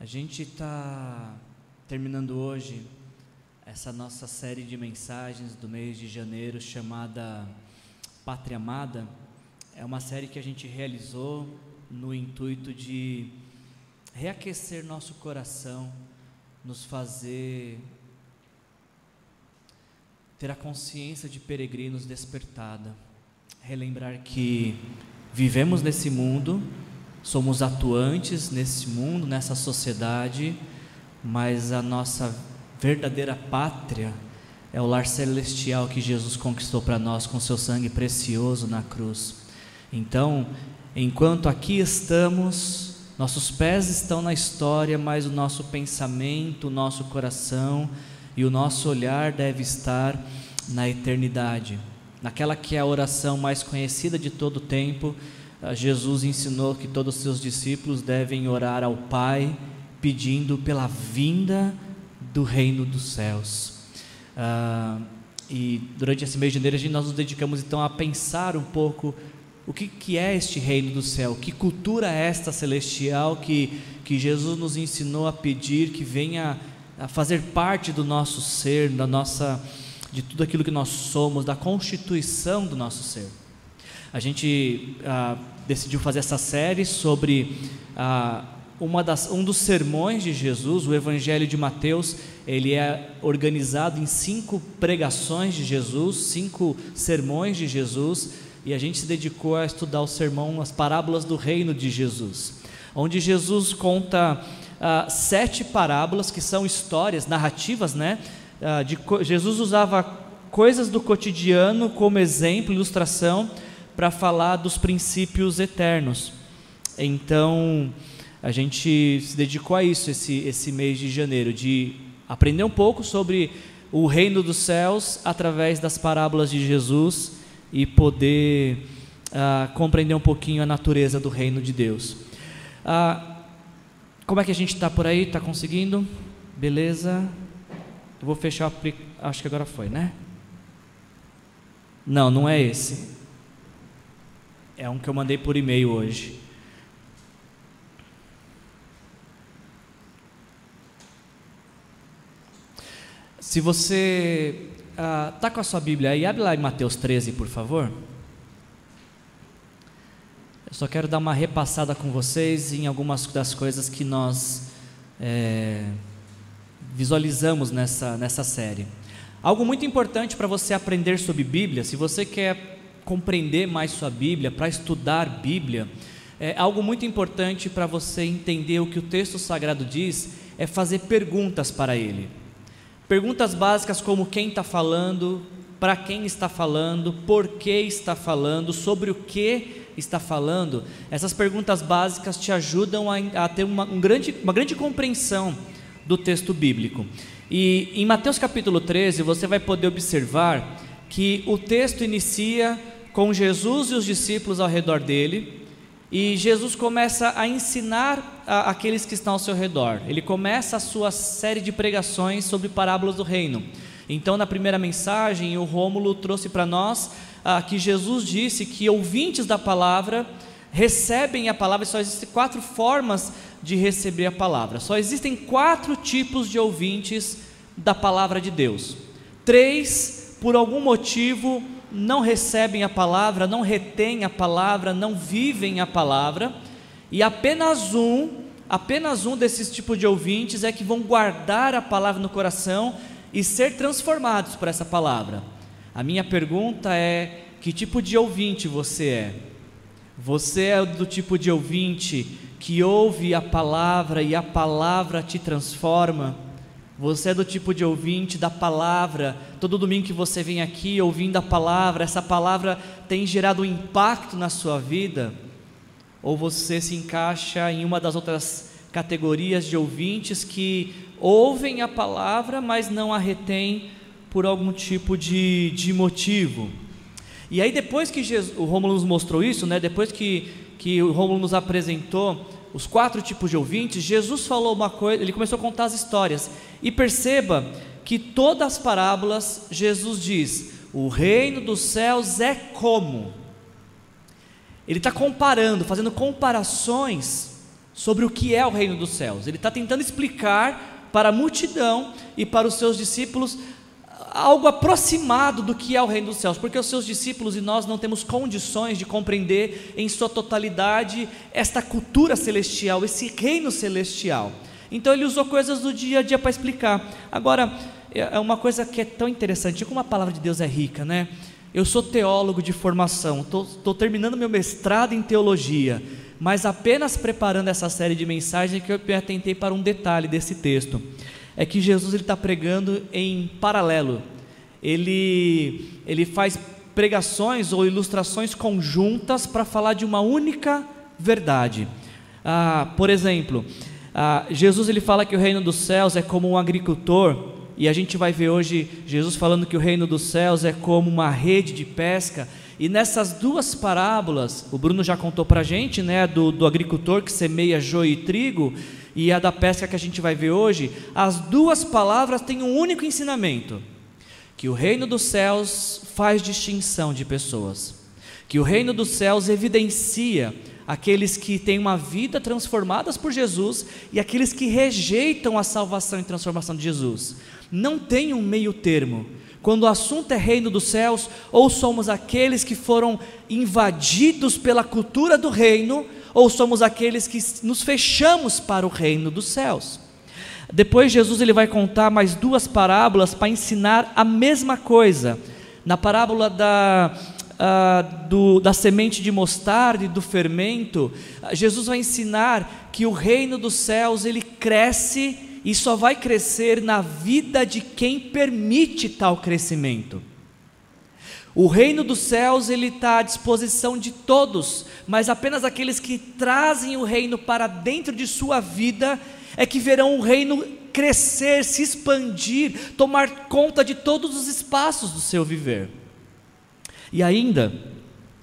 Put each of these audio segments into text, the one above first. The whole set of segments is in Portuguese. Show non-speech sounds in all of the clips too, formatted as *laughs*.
A gente está terminando hoje essa nossa série de mensagens do mês de janeiro chamada Pátria Amada. É uma série que a gente realizou no intuito de reaquecer nosso coração, nos fazer ter a consciência de peregrinos despertada, relembrar que vivemos nesse mundo, somos atuantes nesse mundo, nessa sociedade, mas a nossa verdadeira pátria é o lar celestial que Jesus conquistou para nós com seu sangue precioso na cruz. Então, enquanto aqui estamos, nossos pés estão na história, mas o nosso pensamento, o nosso coração e o nosso olhar deve estar na eternidade, naquela que é a oração mais conhecida de todo o tempo Jesus ensinou que todos os seus discípulos devem orar ao Pai pedindo pela vinda do reino dos céus. Ah, e durante esse mês de janeiro nós nos dedicamos então a pensar um pouco o que, que é este reino do céu, que cultura é esta celestial que, que Jesus nos ensinou a pedir que venha a fazer parte do nosso ser, da nossa, de tudo aquilo que nós somos, da constituição do nosso ser. A gente ah, decidiu fazer essa série sobre ah, uma das, um dos sermões de Jesus, o Evangelho de Mateus. Ele é organizado em cinco pregações de Jesus, cinco sermões de Jesus, e a gente se dedicou a estudar o sermão, as parábolas do reino de Jesus, onde Jesus conta ah, sete parábolas que são histórias, narrativas, né? Ah, de, Jesus usava coisas do cotidiano como exemplo, ilustração para falar dos princípios eternos. Então, a gente se dedicou a isso esse, esse mês de janeiro, de aprender um pouco sobre o reino dos céus através das parábolas de Jesus e poder uh, compreender um pouquinho a natureza do reino de Deus. Uh, como é que a gente está por aí? Está conseguindo? Beleza? Eu vou fechar, acho que agora foi, né? Não, não é esse. É um que eu mandei por e-mail hoje. Se você está ah, com a sua Bíblia aí, abre lá em Mateus 13, por favor. Eu só quero dar uma repassada com vocês em algumas das coisas que nós é, visualizamos nessa, nessa série. Algo muito importante para você aprender sobre Bíblia, se você quer compreender mais sua Bíblia, para estudar Bíblia, é algo muito importante para você entender o que o texto sagrado diz é fazer perguntas para ele. Perguntas básicas como quem está falando, para quem está falando, por que está falando, sobre o que está falando. Essas perguntas básicas te ajudam a, a ter uma, um grande, uma grande compreensão do texto bíblico. E em Mateus capítulo 13, você vai poder observar que o texto inicia com Jesus e os discípulos ao redor dele, e Jesus começa a ensinar a, aqueles que estão ao seu redor. Ele começa a sua série de pregações sobre parábolas do reino. Então, na primeira mensagem, o Rômulo trouxe para nós ah, que Jesus disse que ouvintes da palavra recebem a palavra, só existem quatro formas de receber a palavra. Só existem quatro tipos de ouvintes da palavra de Deus. Três, por algum motivo, não recebem a palavra, não retêm a palavra, não vivem a palavra, e apenas um, apenas um desses tipos de ouvintes é que vão guardar a palavra no coração e ser transformados por essa palavra. A minha pergunta é: que tipo de ouvinte você é? Você é do tipo de ouvinte que ouve a palavra e a palavra te transforma? Você é do tipo de ouvinte da palavra. Todo domingo que você vem aqui ouvindo a palavra, essa palavra tem gerado um impacto na sua vida? Ou você se encaixa em uma das outras categorias de ouvintes que ouvem a palavra, mas não a retêm por algum tipo de, de motivo? E aí, depois que Jesus, o Rômulo nos mostrou isso, né, depois que, que o Rômulo nos apresentou os quatro tipos de ouvintes, Jesus falou uma coisa, ele começou a contar as histórias. E perceba que todas as parábolas Jesus diz: o reino dos céus é como. Ele está comparando, fazendo comparações sobre o que é o reino dos céus. Ele está tentando explicar para a multidão e para os seus discípulos algo aproximado do que é o reino dos céus, porque os seus discípulos e nós não temos condições de compreender em sua totalidade esta cultura celestial, esse reino celestial. Então ele usou coisas do dia a dia para explicar. Agora, é, é uma coisa que é tão interessante, como a palavra de Deus é rica, né? Eu sou teólogo de formação, estou terminando meu mestrado em teologia, mas apenas preparando essa série de mensagens que eu me atentei para um detalhe desse texto é que Jesus está pregando em paralelo. Ele, ele faz pregações ou ilustrações conjuntas para falar de uma única verdade. Ah, por exemplo, ah, Jesus ele fala que o reino dos céus é como um agricultor, e a gente vai ver hoje Jesus falando que o reino dos céus é como uma rede de pesca. E nessas duas parábolas, o Bruno já contou para a gente, né, do, do agricultor que semeia joio e trigo, e a da pesca que a gente vai ver hoje, as duas palavras têm um único ensinamento: que o reino dos céus faz distinção de pessoas, que o reino dos céus evidencia aqueles que têm uma vida transformadas por Jesus e aqueles que rejeitam a salvação e transformação de Jesus. Não tem um meio termo. Quando o assunto é reino dos céus, ou somos aqueles que foram invadidos pela cultura do reino, ou somos aqueles que nos fechamos para o reino dos céus. Depois Jesus ele vai contar mais duas parábolas para ensinar a mesma coisa. Na parábola da, uh, do, da semente de mostarda e do fermento, Jesus vai ensinar que o reino dos céus ele cresce e só vai crescer na vida de quem permite tal crescimento. O reino dos céus ele está à disposição de todos, mas apenas aqueles que trazem o reino para dentro de sua vida é que verão o reino crescer, se expandir, tomar conta de todos os espaços do seu viver. E ainda,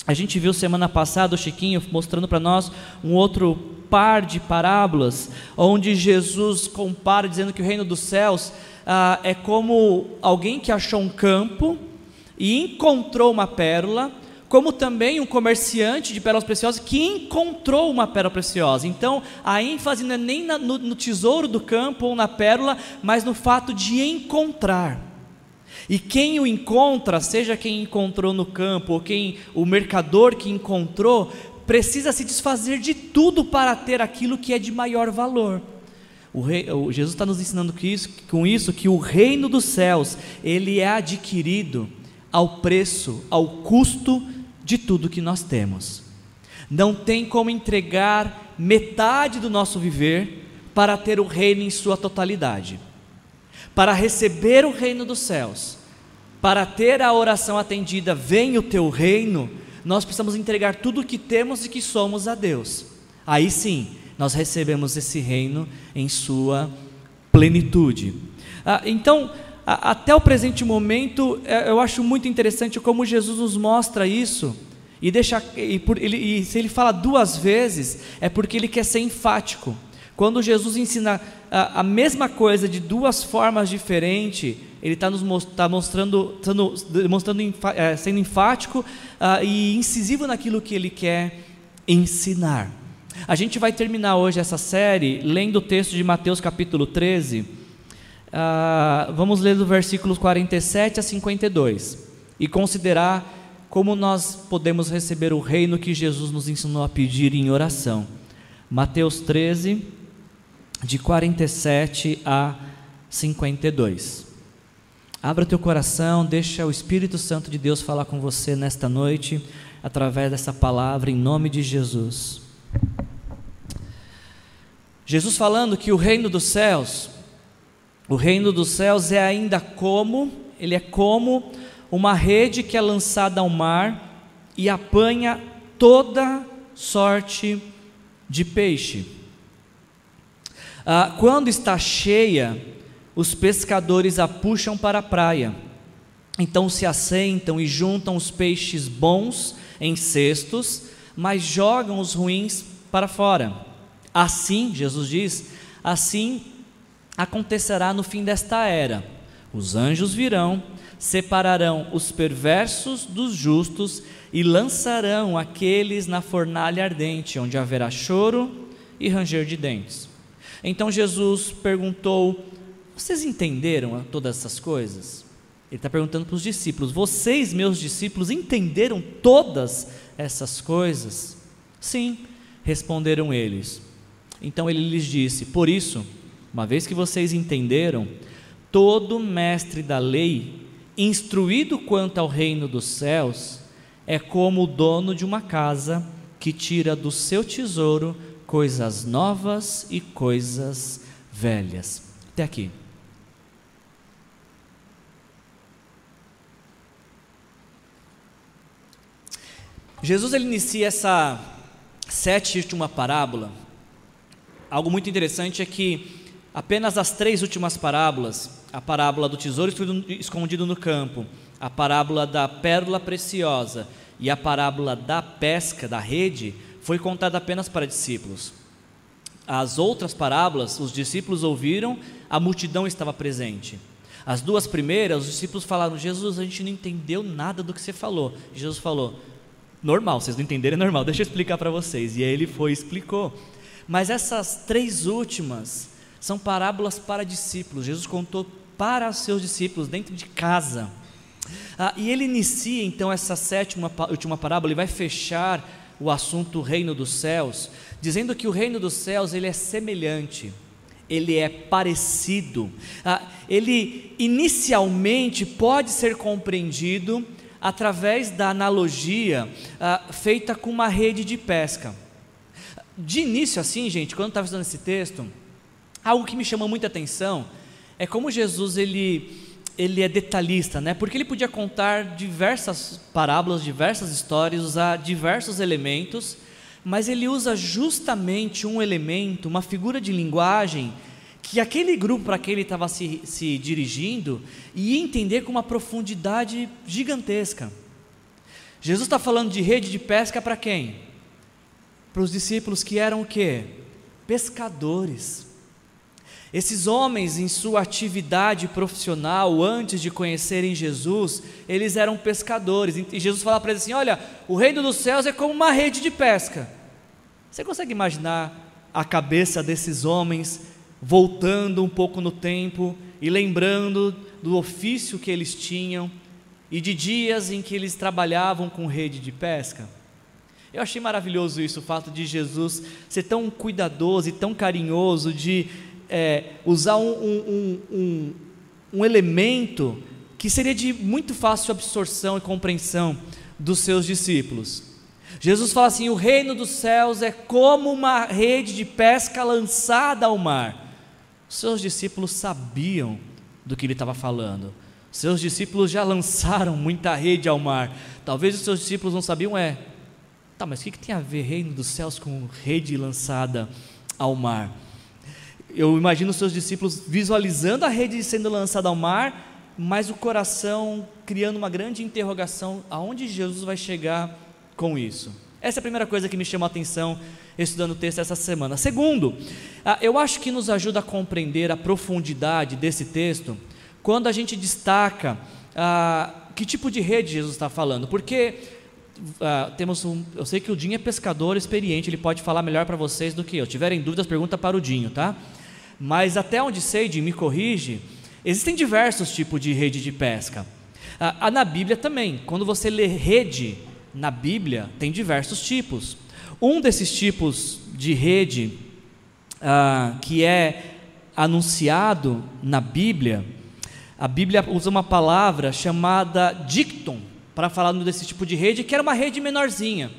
a gente viu semana passada o Chiquinho mostrando para nós um outro par de parábolas, onde Jesus compara, dizendo que o reino dos céus ah, é como alguém que achou um campo e encontrou uma pérola, como também um comerciante de pérolas preciosas que encontrou uma pérola preciosa. Então, a ênfase não é nem na, no, no tesouro do campo ou na pérola, mas no fato de encontrar. E quem o encontra, seja quem encontrou no campo ou quem o mercador que encontrou, precisa se desfazer de tudo para ter aquilo que é de maior valor. O rei, o Jesus está nos ensinando que isso, com isso que o reino dos céus ele é adquirido ao preço, ao custo de tudo que nós temos. Não tem como entregar metade do nosso viver para ter o reino em sua totalidade. Para receber o reino dos céus, para ter a oração atendida, vem o teu reino, nós precisamos entregar tudo o que temos e que somos a Deus. Aí sim, nós recebemos esse reino em sua plenitude. Ah, então, até o presente momento, é, eu acho muito interessante como Jesus nos mostra isso. E, deixa, e, por, ele, e se ele fala duas vezes, é porque ele quer ser enfático. Quando Jesus ensina a, a mesma coisa de duas formas diferentes, ele está nos tá mostrando, tá demonstrando, é, sendo enfático uh, e incisivo naquilo que ele quer ensinar. A gente vai terminar hoje essa série lendo o texto de Mateus capítulo 13 ah, vamos ler do versículos 47 a 52 e considerar como nós podemos receber o reino que Jesus nos ensinou a pedir em oração. Mateus 13, de 47 a 52. Abra teu coração, deixa o Espírito Santo de Deus falar com você nesta noite, através dessa palavra, em nome de Jesus. Jesus falando que o reino dos céus o reino dos céus é ainda como, ele é como uma rede que é lançada ao mar e apanha toda sorte de peixe. Ah, quando está cheia, os pescadores a puxam para a praia. Então se assentam e juntam os peixes bons em cestos, mas jogam os ruins para fora. Assim, Jesus diz, assim acontecerá no fim desta era. Os anjos virão, separarão os perversos dos justos e lançarão aqueles na fornalha ardente, onde haverá choro e ranger de dentes. Então Jesus perguntou: Vocês entenderam todas essas coisas? Ele está perguntando para os discípulos: Vocês, meus discípulos, entenderam todas essas coisas? Sim, responderam eles. Então ele lhes disse: Por isso, uma vez que vocês entenderam, todo mestre da lei, instruído quanto ao reino dos céus, é como o dono de uma casa que tira do seu tesouro coisas novas e coisas velhas. Até aqui. Jesus ele inicia essa sétima parábola. Algo muito interessante é que apenas as três últimas parábolas, a parábola do tesouro escondido no campo, a parábola da pérola preciosa e a parábola da pesca, da rede, foi contada apenas para discípulos. As outras parábolas, os discípulos ouviram, a multidão estava presente. As duas primeiras, os discípulos falaram: Jesus, a gente não entendeu nada do que você falou. Jesus falou: Normal, vocês não entenderem, é normal, *laughs* deixa eu explicar para vocês. E aí ele foi e explicou. Mas essas três últimas são parábolas para discípulos. Jesus contou para seus discípulos dentro de casa. Ah, e ele inicia então essa sétima última parábola e vai fechar o assunto reino dos céus, dizendo que o reino dos céus ele é semelhante, ele é parecido, ah, ele inicialmente pode ser compreendido através da analogia ah, feita com uma rede de pesca. De início, assim, gente, quando estava estudando esse texto, algo que me chamou muita atenção é como Jesus ele, ele é detalhista, né? Porque ele podia contar diversas parábolas, diversas histórias, usar diversos elementos, mas ele usa justamente um elemento, uma figura de linguagem que aquele grupo para que ele estava se, se dirigindo ia entender com uma profundidade gigantesca. Jesus está falando de rede de pesca para quem? Para os discípulos que eram o quê? Pescadores. Esses homens, em sua atividade profissional, antes de conhecerem Jesus, eles eram pescadores. E Jesus fala para eles assim: Olha, o reino dos céus é como uma rede de pesca. Você consegue imaginar a cabeça desses homens voltando um pouco no tempo e lembrando do ofício que eles tinham e de dias em que eles trabalhavam com rede de pesca. Eu achei maravilhoso isso, o fato de Jesus ser tão cuidadoso e tão carinhoso de é, usar um, um, um, um elemento que seria de muito fácil absorção e compreensão dos seus discípulos. Jesus fala assim: o reino dos céus é como uma rede de pesca lançada ao mar seus discípulos sabiam do que ele estava falando. Seus discípulos já *laughs* lançaram muita rede ao mar. Talvez os seus discípulos não sabiam, é. Tá, mas o que, que tem a ver reino dos céus com rede lançada ao mar? Eu imagino os seus discípulos visualizando a rede sendo lançada ao mar, mas o coração criando uma grande interrogação: aonde Jesus vai chegar com isso? Essa é a primeira coisa que me chamou a atenção estudando o texto essa semana. Segundo, ah, eu acho que nos ajuda a compreender a profundidade desse texto quando a gente destaca ah, que tipo de rede Jesus está falando, porque ah, temos um, eu sei que o Dinho é pescador experiente, ele pode falar melhor para vocês do que eu. Tiverem dúvidas, pergunta para o Dinho, tá? Mas até onde sei, Dinho, me corrige, existem diversos tipos de rede de pesca. Ah, na Bíblia também, quando você lê rede, na Bíblia tem diversos tipos. Um desses tipos de rede ah, que é anunciado na Bíblia, a Bíblia usa uma palavra chamada dictum para falar desse tipo de rede, que era uma rede menorzinha.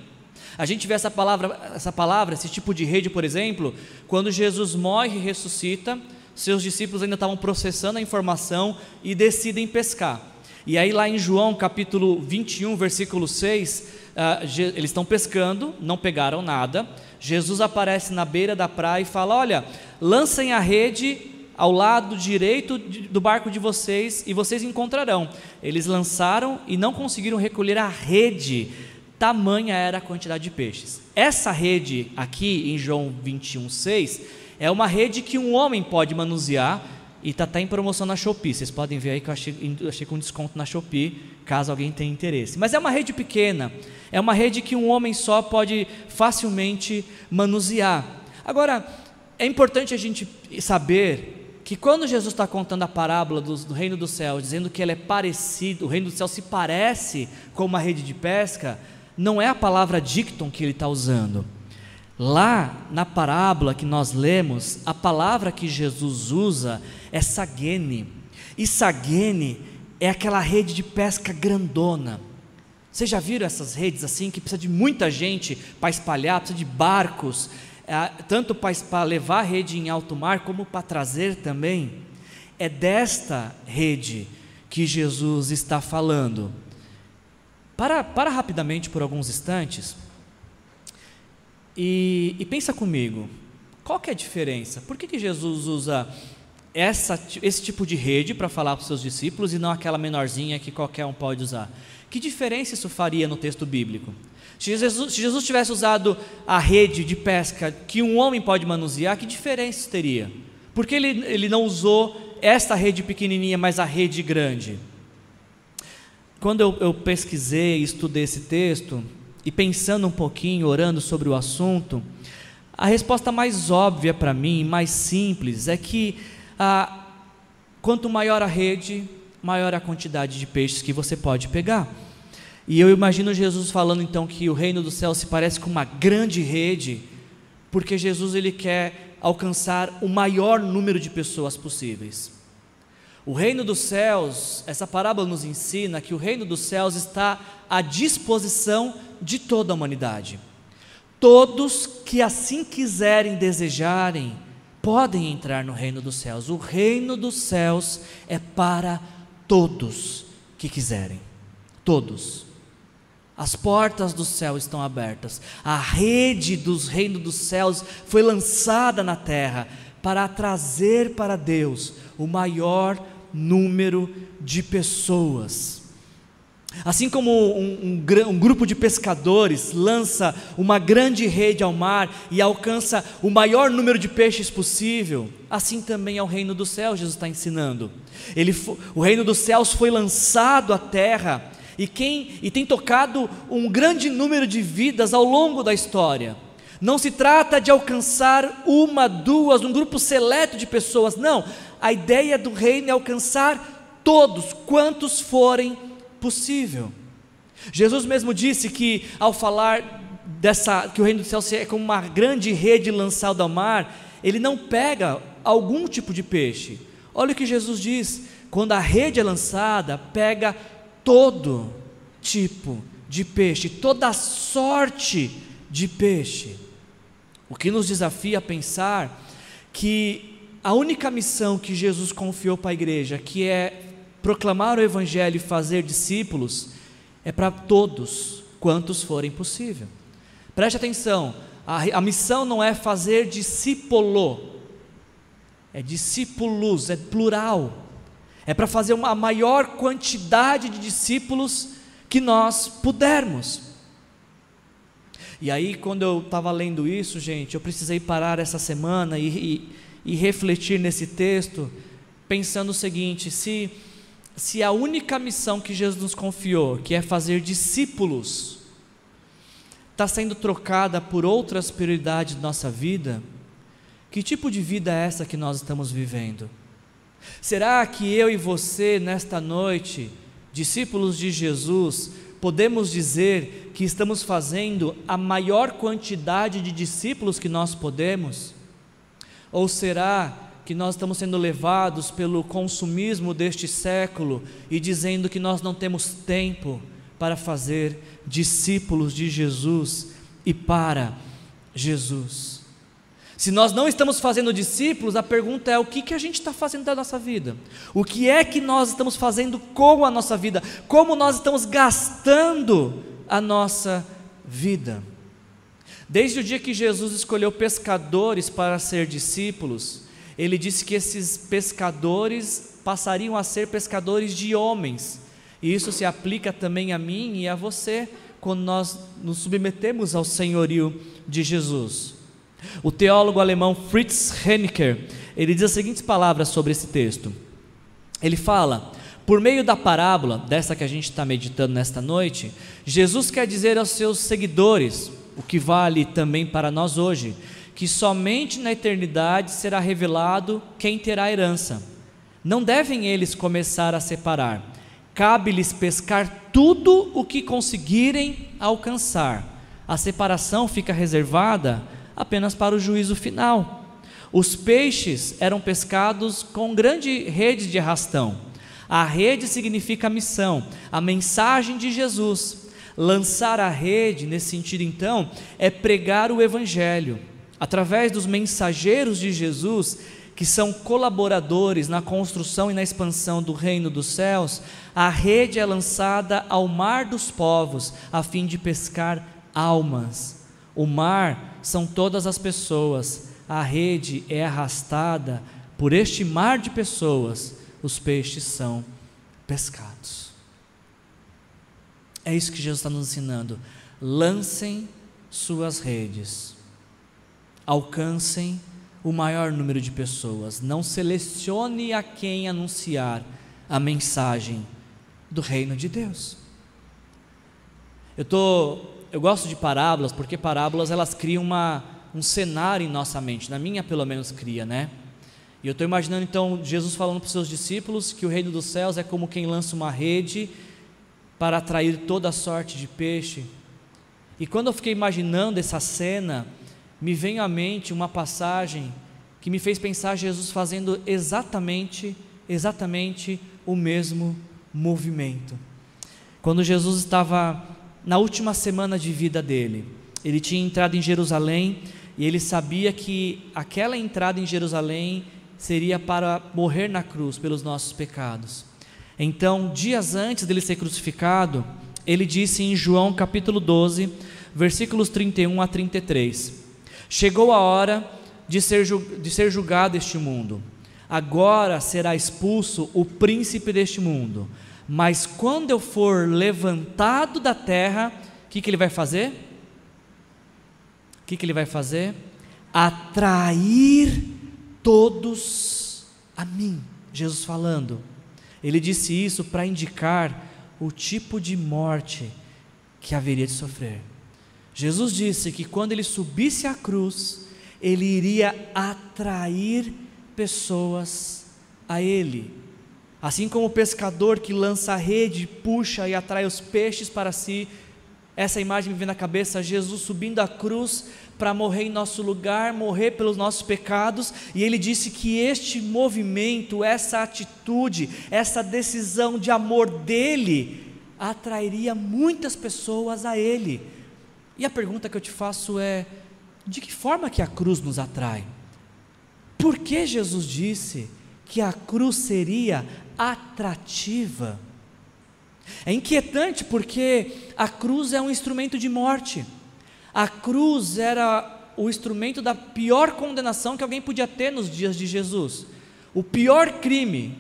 A gente vê essa palavra, essa palavra, esse tipo de rede, por exemplo, quando Jesus morre e ressuscita, seus discípulos ainda estavam processando a informação e decidem pescar. E aí, lá em João capítulo 21, versículo 6, uh, ah, eles estão pescando, não pegaram nada. Jesus aparece na beira da praia e fala: Olha, lancem a rede ao lado direito do barco de vocês e vocês encontrarão. Eles lançaram e não conseguiram recolher a rede, tamanha era a quantidade de peixes. Essa rede aqui em João 21, 6 é uma rede que um homem pode manusear e está até em promoção na Shopee. Vocês podem ver aí que eu achei, achei com desconto na Shopee, caso alguém tenha interesse. Mas é uma rede pequena, é uma rede que um homem só pode facilmente manusear. Agora, é importante a gente saber que quando Jesus está contando a parábola do, do, reino do céu, dizendo que ele é parecido, o reino do céu se parece com uma rede de pesca, não é a palavra dicton que ele está usando. Lá na parábola que nós lemos, a palavra que Jesus usa é sagene. E sagene é aquela rede de pesca grandona. Vocês já viram essas redes assim que precisa de muita gente para espalhar, precisa de barcos, é, tanto para levar a rede em alto mar como para trazer também? É desta rede que Jesus está falando. Para, para rapidamente por alguns instantes e, e pensa comigo, qual que é a diferença? Por que, que Jesus usa essa, esse tipo de rede para falar para os seus discípulos e não aquela menorzinha que qualquer um pode usar? Que diferença isso faria no texto bíblico? Se Jesus, se Jesus tivesse usado a rede de pesca que um homem pode manusear, que diferença teria? Por que ele, ele não usou esta rede pequenininha, mas a rede grande? Quando eu, eu pesquisei, estudei esse texto, e pensando um pouquinho, orando sobre o assunto, a resposta mais óbvia para mim, mais simples, é que ah, quanto maior a rede, maior a quantidade de peixes que você pode pegar. E eu imagino Jesus falando então que o reino do céu se parece com uma grande rede, porque Jesus ele quer alcançar o maior número de pessoas possíveis. O reino dos céus, essa parábola nos ensina que o reino dos céus está à disposição de toda a humanidade. Todos que assim quiserem, desejarem, podem entrar no reino dos céus. O reino dos céus é para todos que quiserem. Todos. As portas do céu estão abertas. A rede dos reinos dos céus foi lançada na terra para trazer para Deus o maior número de pessoas. Assim como um, um, um, grupo de pescadores lança uma grande rede ao mar e alcança o maior número de peixes possível, assim também é o reino dos céus, Jesus está ensinando. Ele, o reino dos céus foi lançado à terra e, quem, e tem tocado um grande número de vidas ao longo da história. Não se trata de alcançar uma, duas, um grupo seleto de pessoas, não. A ideia do reino é alcançar todos, quantos forem possível. Jesus mesmo disse que ao falar dessa que o reino do céu é como uma grande rede lançada ao mar, ele não pega algum tipo de peixe. Olha o que Jesus diz: quando a rede é lançada, pega todo tipo de peixe, toda sorte de peixe. O que nos desafia a pensar que a única missão que Jesus confiou para a igreja, que é proclamar o Evangelho e fazer discípulos, é para todos quantos forem possível. Preste atenção, a, a missão não é fazer discípulo, é discípulos, é plural. É para fazer uma maior quantidade de discípulos que nós pudermos. E aí, quando eu estava lendo isso, gente, eu precisei parar essa semana e, e, e refletir nesse texto, pensando o seguinte: se, se a única missão que Jesus nos confiou, que é fazer discípulos, está sendo trocada por outras prioridades da nossa vida, que tipo de vida é essa que nós estamos vivendo? Será que eu e você, nesta noite, discípulos de Jesus, podemos dizer que estamos fazendo a maior quantidade de discípulos que nós podemos? Ou será que nós estamos sendo levados pelo consumismo deste século e dizendo que nós não temos tempo para fazer discípulos de Jesus e para Jesus? Se nós não estamos fazendo discípulos, a pergunta é: o que, que a gente está fazendo da nossa vida? O que é que nós estamos fazendo com a nossa vida? Como nós estamos gastando a nossa vida? Desde o dia que Jesus escolheu pescadores para ser discípulos, ele disse que esses pescadores passariam a ser pescadores de homens. E isso se aplica também a mim e a você quando nós nos submetemos ao senhorio de Jesus. O teólogo alemão Fritz Henniker, ele diz as seguintes palavras sobre esse texto. Ele fala: por meio da parábola, dessa que a gente está meditando nesta noite, Jesus quer dizer aos seus seguidores, o que vale também para nós hoje, que somente na eternidade será revelado quem terá herança. Não devem eles começar a separar. Cabe-lhes pescar tudo o que conseguirem alcançar. A separação fica reservada apenas para o juízo final. Os peixes eram pescados com grande rede de arrastão. A rede significa a missão, a mensagem de Jesus. Lançar a rede, nesse sentido então, é pregar o Evangelho. Através dos mensageiros de Jesus, que são colaboradores na construção e na expansão do reino dos céus, a rede é lançada ao mar dos povos, a fim de pescar almas. O mar são todas as pessoas, a rede é arrastada por este mar de pessoas, os peixes são pescados. É isso que Jesus está nos ensinando. Lancem suas redes, alcancem o maior número de pessoas, não selecione a quem anunciar a mensagem do reino de Deus. Eu tô, eu gosto de parábolas porque parábolas elas criam uma, um cenário em nossa mente, na minha pelo menos cria, né? E eu estou imaginando então Jesus falando para os seus discípulos que o reino dos céus é como quem lança uma rede para atrair toda sorte de peixe. E quando eu fiquei imaginando essa cena, me vem à mente uma passagem que me fez pensar Jesus fazendo exatamente, exatamente o mesmo movimento. Quando Jesus estava na última semana de vida dele, ele tinha entrado em Jerusalém e ele sabia que aquela entrada em Jerusalém seria para morrer na cruz pelos nossos pecados. Então, dias antes dele ser crucificado, ele disse em João capítulo 12, versículos 31 a 33: Chegou a hora de ser, de ser julgado este mundo. Agora será expulso o príncipe deste mundo. Mas quando eu for levantado da terra, o que, que ele vai fazer? O que, que ele vai fazer? Atrair todos a mim. Jesus falando. Ele disse isso para indicar o tipo de morte que haveria de sofrer. Jesus disse que quando ele subisse à cruz, ele iria atrair pessoas a ele. Assim como o pescador que lança a rede, puxa e atrai os peixes para si, essa imagem me vem na cabeça, Jesus subindo a cruz para morrer em nosso lugar, morrer pelos nossos pecados, e ele disse que este movimento, essa atitude, essa decisão de amor dele atrairia muitas pessoas a ele. E a pergunta que eu te faço é: de que forma que a cruz nos atrai? Por que Jesus disse que a cruz seria atrativa? É inquietante porque a cruz é um instrumento de morte. A cruz era o instrumento da pior condenação que alguém podia ter nos dias de Jesus. O pior crime,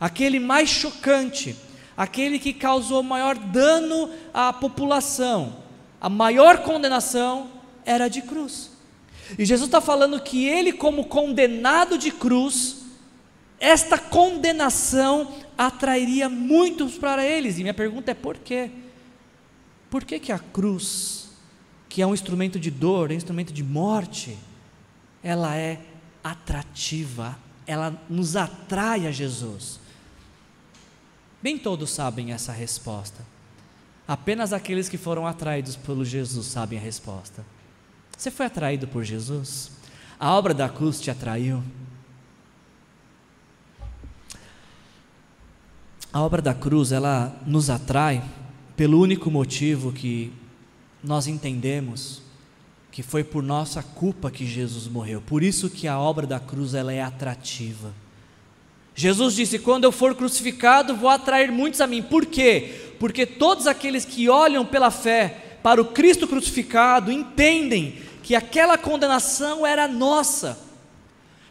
aquele mais chocante, aquele que causou maior dano à população a maior condenação era de cruz. E Jesus está falando que ele, como condenado de cruz, esta condenação atrairia muitos para eles. E minha pergunta é por quê? Por que, que a cruz, que é um instrumento de dor, é um instrumento de morte, ela é atrativa, ela nos atrai a Jesus? Bem todos sabem essa resposta. Apenas aqueles que foram atraídos pelo Jesus sabem a resposta. Você foi atraído por Jesus? A obra da cruz te atraiu? A obra da cruz, ela nos atrai pelo único motivo que nós entendemos que foi por nossa culpa que Jesus morreu. Por isso que a obra da cruz ela é atrativa. Jesus disse: "Quando eu for crucificado, vou atrair muitos a mim". Por quê? porque todos aqueles que olham pela fé para o Cristo crucificado entendem que aquela condenação era nossa.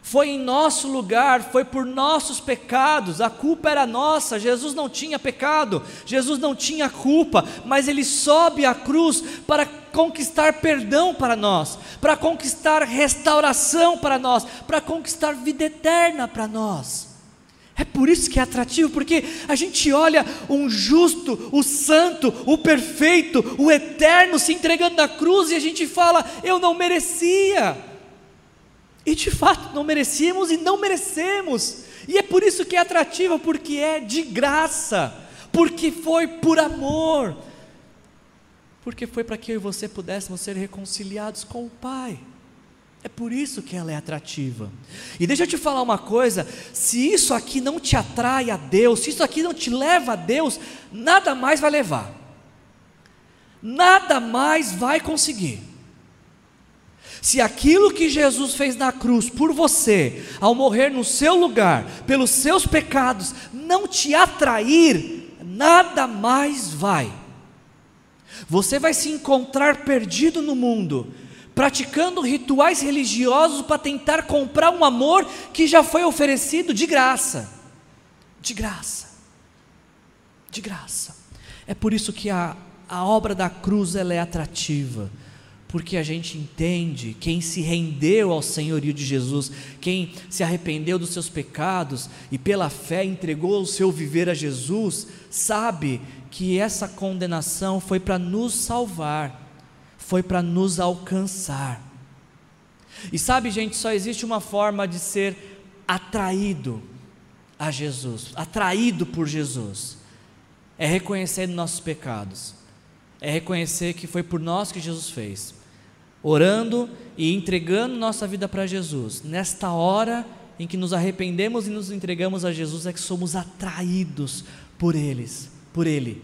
Foi em nosso lugar, foi por nossos pecados, a culpa era nossa. Jesus não tinha pecado, Jesus não tinha culpa, mas ele sobe à cruz para conquistar perdão para nós, para conquistar restauração para nós, para conquistar vida eterna para nós. É por isso que é atrativo, porque a gente olha um justo, o santo, o perfeito, o eterno se entregando na cruz e a gente fala: eu não merecia, E de fato não merecíamos e não merecemos. E é por isso que é atrativa, porque é de graça, porque foi por amor, porque foi para que eu e você pudéssemos ser reconciliados com o Pai. É por isso que ela é atrativa. E deixa eu te falar uma coisa: se isso aqui não te atrai a Deus, se isso aqui não te leva a Deus, nada mais vai levar, nada mais vai conseguir. Se aquilo que Jesus fez na cruz por você, ao morrer no seu lugar, pelos seus pecados, não te atrair, nada mais vai. Você vai se encontrar perdido no mundo, praticando rituais religiosos para tentar comprar um amor que já foi oferecido de graça. De graça. De graça. É por isso que a, a obra da cruz ela é atrativa. Porque a gente entende quem se rendeu ao senhorio de Jesus, quem se arrependeu dos seus pecados e pela fé entregou o seu viver a Jesus, sabe que essa condenação foi para nos salvar foi para nos alcançar. E sabe, gente, só existe uma forma de ser atraído a Jesus, atraído por Jesus. É reconhecer nossos pecados. É reconhecer que foi por nós que Jesus fez. Orando e entregando nossa vida para Jesus. Nesta hora em que nos arrependemos e nos entregamos a Jesus é que somos atraídos por eles, por ele,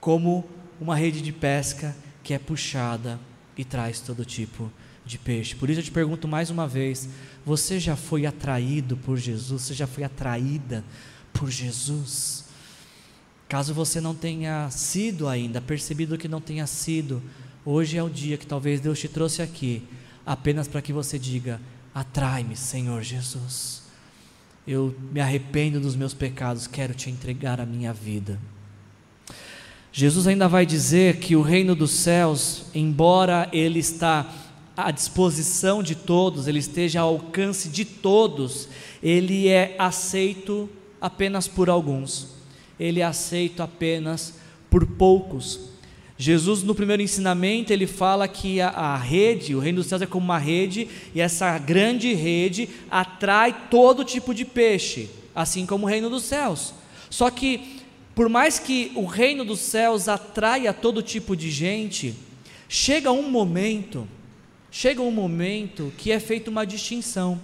como uma rede de pesca que é puxada e traz todo tipo de peixe. Por isso eu te pergunto mais uma vez: você já foi atraído por Jesus? Você já foi atraída por Jesus? Caso você não tenha sido ainda, percebido que não tenha sido, hoje é o dia que talvez Deus te trouxe aqui, apenas para que você diga: atrai-me, Senhor Jesus. Eu me arrependo dos meus pecados, quero te entregar a minha vida. Jesus ainda vai dizer que o reino dos céus, embora ele está à disposição de todos, ele esteja ao alcance de todos, ele é aceito apenas por alguns. Ele é aceito apenas por poucos. Jesus, no primeiro ensinamento, ele fala que a, a, rede, o reino dos céus é como uma rede, e essa grande rede atrai todo tipo de peixe, assim como o reino dos céus. Só que por mais que o reino dos céus atraia todo tipo de gente, chega um momento, chega um momento que é feita uma distinção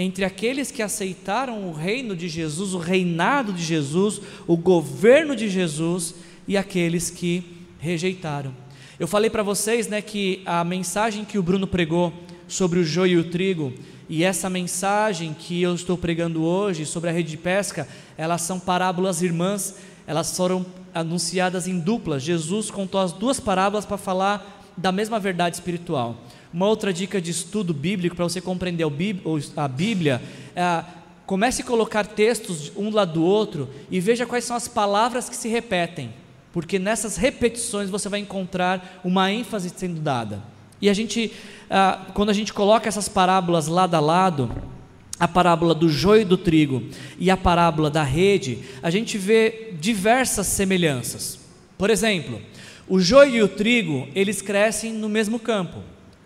entre aqueles que aceitaram o reino de Jesus, o reinado de Jesus, o governo de Jesus e aqueles que rejeitaram. Eu falei para vocês, né, que a mensagem que o Bruno pregou sobre o joio e o trigo e essa mensagem que eu estou pregando hoje sobre a rede de pesca, elas são parábolas irmãs elas foram anunciadas em duplas. Jesus contou as duas parábolas para falar da mesma verdade espiritual. Uma outra dica de estudo bíblico para você compreender a Bíblia é comece a colocar textos um do lado do outro e veja quais são as palavras que se repetem, porque nessas repetições você vai encontrar uma ênfase sendo dada. E a gente, quando a gente coloca essas parábolas lado a lado, a parábola do joio e do trigo e a parábola da rede, a gente vê diversas semelhanças. Por exemplo, o joio e o trigo, eles crescem no mesmo campo,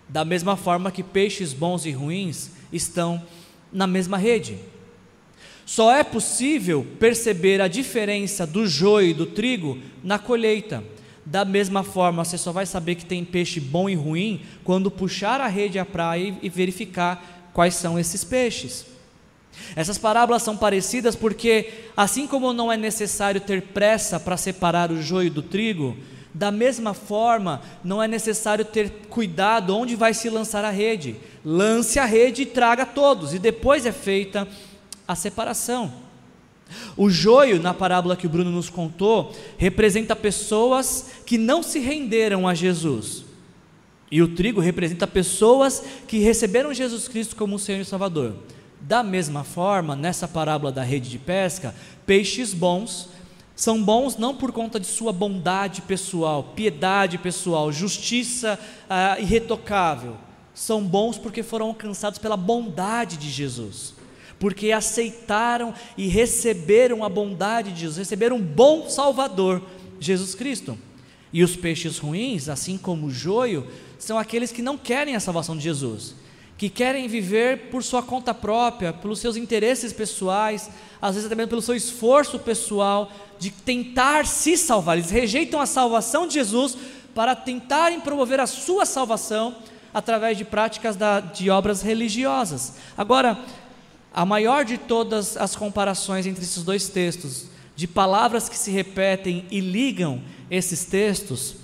da mesma forma que peixes bons e ruins estão na mesma rede. Só é possível perceber a diferença do joio e do trigo na colheita. Da mesma forma, você só vai saber que tem peixe bom e ruim quando puxar a rede à praia e verificar quais são esses peixes. Essas parábolas são parecidas porque, assim como não é necessário ter pressa para separar o joio do trigo, da mesma forma, não é necessário ter cuidado onde vai se lançar a rede. Lance a rede e traga todos, e depois é feita a separação. O joio, na parábola que o Bruno nos contou, representa pessoas que não se renderam a Jesus. E o trigo representa pessoas que receberam Jesus Cristo como Senhor e Salvador. Da mesma forma, nessa parábola da rede de pesca, peixes bons são bons não por conta de sua bondade pessoal, piedade pessoal, justiça ah, irretocável. São bons porque foram alcançados pela bondade de Jesus, porque aceitaram e receberam a bondade de Jesus, receberam um bom Salvador, Jesus Cristo. E os peixes ruins, assim como o joio, são aqueles que não querem a salvação de Jesus. Que querem viver por sua conta própria, pelos seus interesses pessoais, às vezes também pelo seu esforço pessoal de tentar se salvar. Eles rejeitam a salvação de Jesus para tentarem promover a sua salvação através de práticas da, de obras religiosas. Agora, a maior de todas as comparações entre esses dois textos, de palavras que se repetem e ligam esses textos,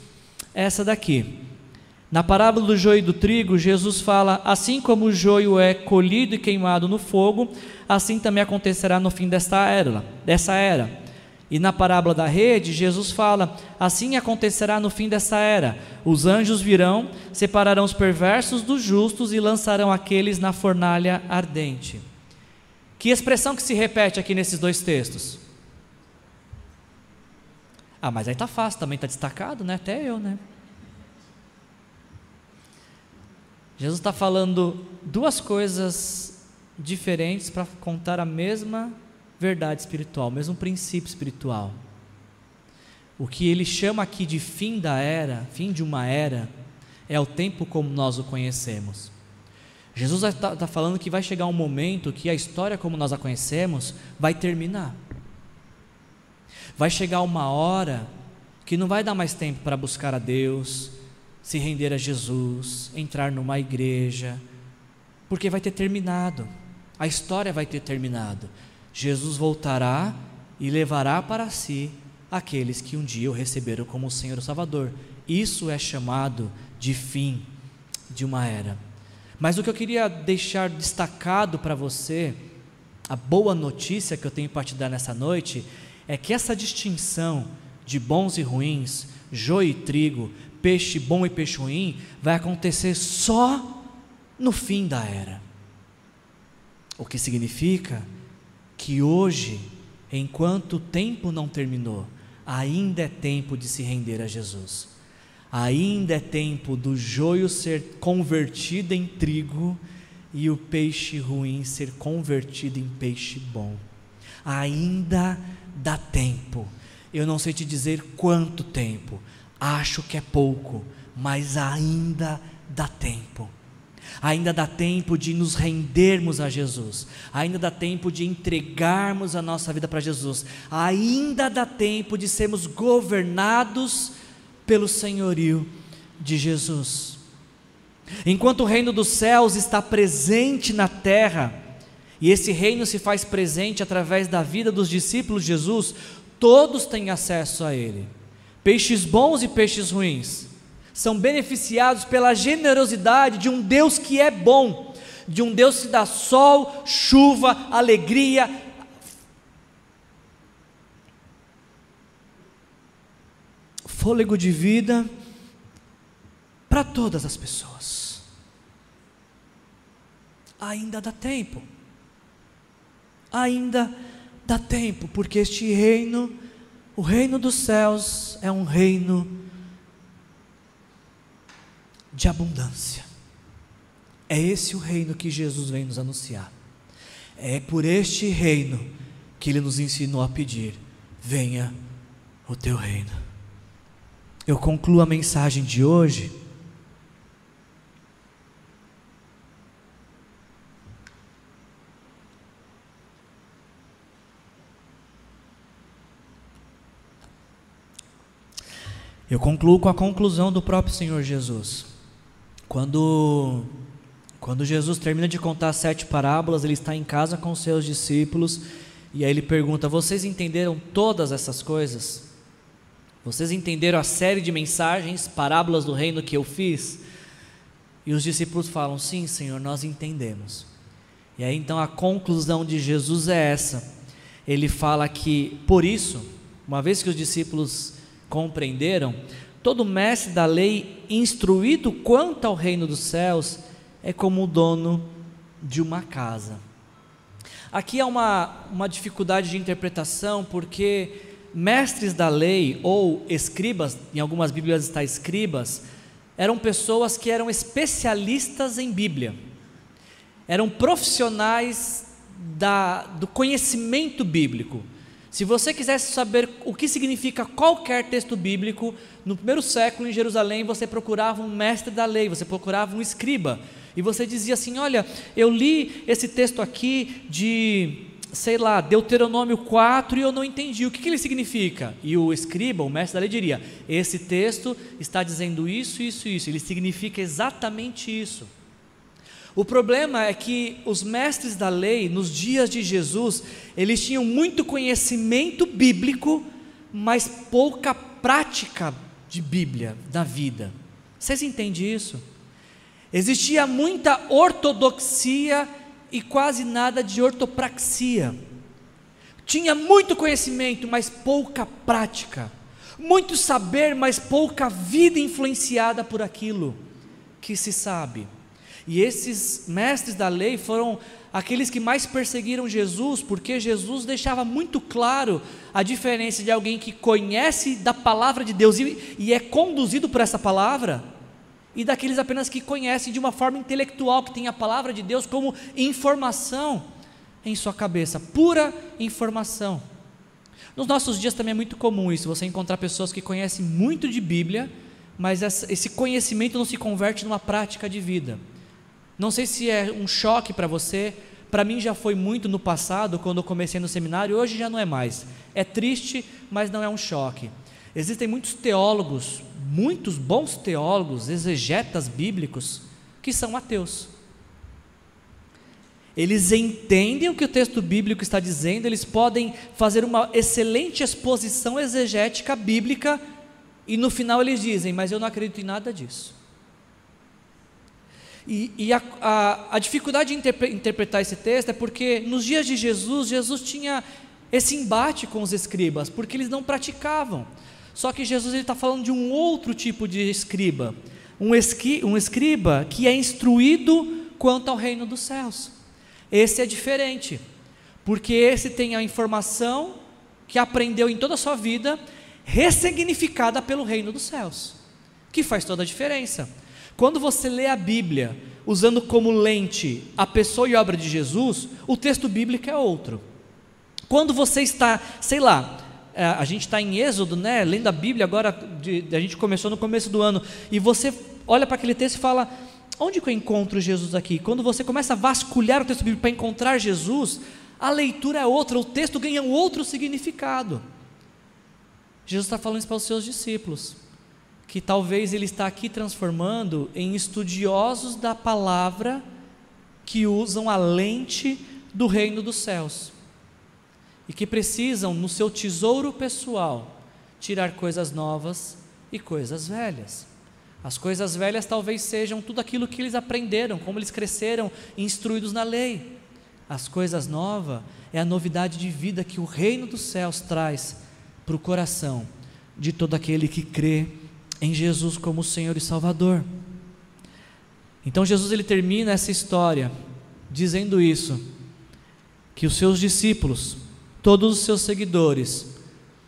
é essa daqui. Na parábola do joio e do trigo, Jesus fala: Assim como o joio é colhido e queimado no fogo, assim também acontecerá no fim desta era. Dessa era. E na parábola da rede, Jesus fala: Assim acontecerá no fim dessa era. Os anjos virão, separarão os perversos dos justos e lançarão aqueles na fornalha ardente. Que expressão que se repete aqui nesses dois textos? Ah, mas aí tá fácil, também está destacado, né? Até eu, né? Jesus está falando duas coisas diferentes para contar a mesma verdade espiritual, o mesmo princípio espiritual. O que ele chama aqui de fim da era, fim de uma era, é o tempo como nós o conhecemos. Jesus está tá falando que vai chegar um momento que a história como nós a conhecemos vai terminar. Vai chegar uma hora que não vai dar mais tempo para buscar a Deus, se render a Jesus, entrar numa igreja, porque vai ter terminado, a história vai ter terminado. Jesus voltará e levará para si aqueles que um dia o receberam como Senhor e Salvador. Isso é chamado de fim de uma era. Mas o que eu queria deixar destacado para você, a boa notícia que eu tenho para te dar nessa noite, é que essa distinção de bons e ruins, joio e trigo, peixe bom e peixe ruim vai acontecer só no fim da era. O que significa que hoje, enquanto o tempo não terminou, ainda é tempo de se render a Jesus. Ainda é tempo do joio ser convertido em trigo e o peixe ruim ser convertido em peixe bom. Ainda dá tempo. Eu não sei te dizer quanto tempo, Acho que é pouco, mas ainda dá tempo. Ainda dá tempo de nos rendermos a Jesus. Ainda dá tempo de entregarmos a nossa vida para Jesus. Ainda dá tempo de sermos governados pelo senhorio de Jesus. Enquanto o reino dos céus está presente na terra, e esse reino se faz presente através da vida dos discípulos de Jesus, todos têm acesso a ele. Peixes bons e peixes ruins são beneficiados pela generosidade de um Deus que é bom, de um Deus que dá sol, chuva, alegria, fôlego de vida para todas as pessoas. Ainda dá tempo. Ainda dá tempo, porque este reino o reino dos céus é um reino de abundância. É esse o reino que Jesus vem nos anunciar. É por este reino que ele nos ensinou a pedir: venha o teu reino. Eu concluo a mensagem de hoje Eu concluo com a conclusão do próprio Senhor Jesus. Quando, quando Jesus termina de contar sete parábolas, ele está em casa com seus discípulos e aí ele pergunta: Vocês entenderam todas essas coisas? Vocês entenderam a série de mensagens, parábolas do reino que eu fiz? E os discípulos falam: Sim, Senhor, nós entendemos. E aí então a conclusão de Jesus é essa. Ele fala que, por isso, uma vez que os discípulos compreenderam, todo mestre da lei, instruído quanto ao reino dos céus, é como o dono de uma casa. Aqui há uma, uma dificuldade de interpretação, porque mestres da lei, ou escribas, em algumas Bíblias está escribas, eram pessoas que eram especialistas em Bíblia, eram profissionais da, do conhecimento bíblico. Se você quisesse saber o que significa qualquer texto bíblico, no primeiro século em Jerusalém você procurava um mestre da lei, você procurava um escriba, e você dizia assim: Olha, eu li esse texto aqui de, sei lá, Deuteronômio 4 e eu não entendi. O que, que ele significa? E o escriba, o mestre da lei, diria: Esse texto está dizendo isso, isso, isso. Ele significa exatamente isso. O problema é que os mestres da lei, nos dias de Jesus, eles tinham muito conhecimento bíblico, mas pouca prática de Bíblia na vida. Vocês entendem isso? Existia muita ortodoxia e quase nada de ortopraxia. Tinha muito conhecimento, mas pouca prática. Muito saber, mas pouca vida influenciada por aquilo que se sabe. E esses mestres da lei foram aqueles que mais perseguiram Jesus, porque Jesus deixava muito claro a diferença de alguém que conhece da palavra de Deus e, e é conduzido por essa palavra, e daqueles apenas que conhecem de uma forma intelectual, que tem a palavra de Deus como informação em sua cabeça, pura informação. Nos nossos dias também é muito comum isso, você encontrar pessoas que conhecem muito de Bíblia, mas esse conhecimento não se converte numa prática de vida. Não sei se é um choque para você, para mim já foi muito no passado, quando eu comecei no seminário, hoje já não é mais. É triste, mas não é um choque. Existem muitos teólogos, muitos bons teólogos, exegetas bíblicos, que são ateus. Eles entendem o que o texto bíblico está dizendo, eles podem fazer uma excelente exposição exegética bíblica, e no final eles dizem: Mas eu não acredito em nada disso. E, e a, a, a, dificuldade de interpre, interpretar esse texto é porque nos dias de Jesus, Jesus tinha esse embate com os escribas, porque eles não praticavam. Só que Jesus está falando de um outro tipo de escriba, um, esqui, um escriba que é instruído quanto ao reino dos céus. Esse é diferente, porque esse tem a informação que aprendeu em toda a sua vida, ressignificada pelo reino dos céus, que faz toda a diferença. Quando você lê a Bíblia usando como lente a pessoa e obra de Jesus, o texto bíblico é outro. Quando você está, sei lá, é, a gente está em Êxodo, né, lendo a Bíblia agora, a gente começou no começo do ano, e você olha para aquele texto e fala: onde que eu encontro Jesus aqui? Quando você começa a vasculhar o texto bíblico para encontrar Jesus, a leitura é outra, o texto ganha um outro significado. Jesus está falando isso para os seus discípulos que talvez ele está aqui transformando em estudiosos da palavra que usam a lente do reino dos céus e que precisam, no seu tesouro pessoal, tirar coisas novas e coisas velhas. As coisas velhas talvez sejam tudo aquilo que eles aprenderam, como eles cresceram instruídos na lei. As coisas novas é a novidade de vida que o reino dos céus traz para o coração de todo aquele que crê em Jesus como Senhor e Salvador. Então Jesus ele termina essa história dizendo isso, que os seus discípulos, todos os seus seguidores,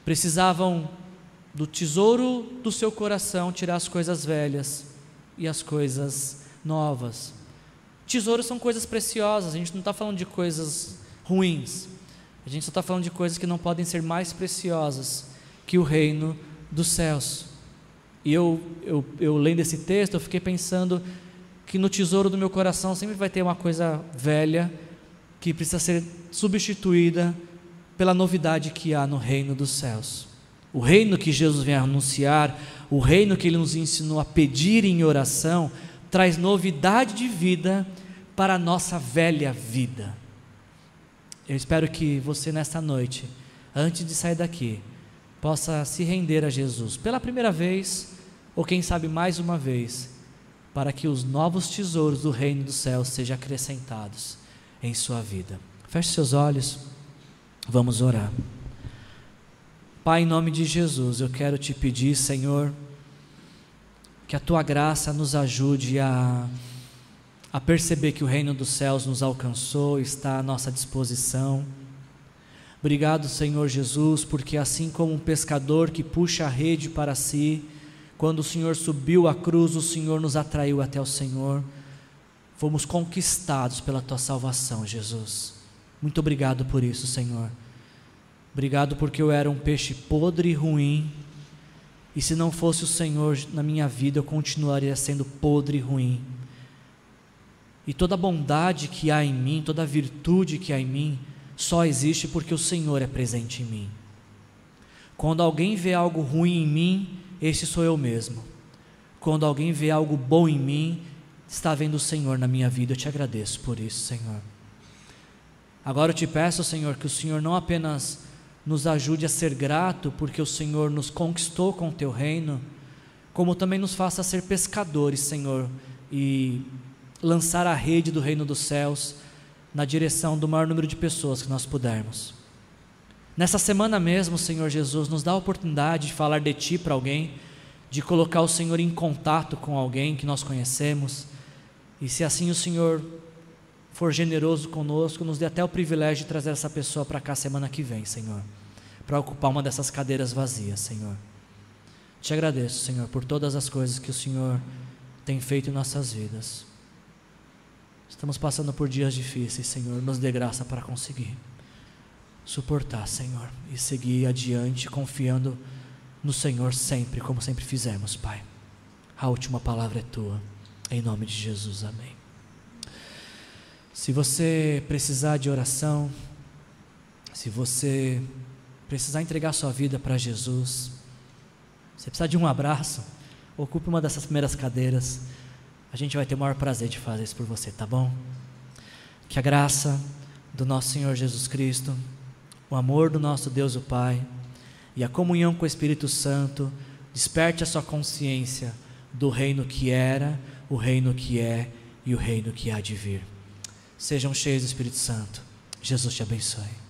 precisavam do tesouro do seu coração tirar as coisas velhas e as coisas novas. Tesouros são coisas preciosas, a gente não está falando de coisas ruins, a gente só está falando de coisas que não podem ser mais preciosas que o reino dos céus. E eu, eu, eu lendo esse texto, eu fiquei pensando que no tesouro do meu coração sempre vai ter uma coisa velha que precisa ser substituída pela novidade que há no reino dos céus. O reino que Jesus vem anunciar, o reino que ele nos ensinou a pedir em oração, traz novidade de vida para a nossa velha vida. Eu espero que você nesta noite, antes de sair daqui, possa se render a Jesus pela primeira vez ou quem sabe mais uma vez, para que os novos tesouros do reino dos céus sejam acrescentados em sua vida. Feche seus olhos, vamos orar. Pai, em nome de Jesus, eu quero te pedir, Senhor, que a tua graça nos ajude a, a perceber que o reino dos céus nos alcançou, está à nossa disposição. Obrigado, Senhor Jesus, porque assim como um pescador que puxa a rede para si, quando o Senhor subiu à cruz, o Senhor nos atraiu até o Senhor. Fomos conquistados pela tua salvação, Jesus. Muito obrigado por isso, Senhor. Obrigado porque eu era um peixe podre e ruim. E se não fosse o Senhor na minha vida, eu continuaria sendo podre e ruim. E toda bondade que há em mim, toda virtude que há em mim, só existe porque o Senhor é presente em mim. Quando alguém vê algo ruim em mim, esse sou eu mesmo. Quando alguém vê algo bom em mim, está vendo o Senhor na minha vida. Eu te agradeço por isso, Senhor. Agora eu te peço, Senhor, que o Senhor não apenas nos ajude a ser grato porque o Senhor nos conquistou com o teu reino, como também nos faça ser pescadores, Senhor, e lançar a rede do reino dos céus na direção do maior número de pessoas que nós pudermos. Nessa semana mesmo, Senhor Jesus, nos dá a oportunidade de falar de Ti para alguém, de colocar o Senhor em contato com alguém que nós conhecemos, e se assim o Senhor for generoso conosco, nos dê até o privilégio de trazer essa pessoa para cá semana que vem, Senhor, para ocupar uma dessas cadeiras vazias, Senhor. Te agradeço, Senhor, por todas as coisas que o Senhor tem feito em nossas vidas. Estamos passando por dias difíceis, Senhor, nos dê graça para conseguir suportar, Senhor, e seguir adiante confiando no Senhor sempre, como sempre fizemos, Pai. A última palavra é tua. Em nome de Jesus, amém. Se você precisar de oração, se você precisar entregar sua vida para Jesus, se precisar de um abraço, ocupe uma dessas primeiras cadeiras. A gente vai ter o maior prazer de fazer isso por você, tá bom? Que a graça do nosso Senhor Jesus Cristo, o amor do nosso Deus o Pai e a comunhão com o Espírito Santo desperte a sua consciência do reino que era, o reino que é e o reino que há de vir. Sejam cheios do Espírito Santo. Jesus te abençoe.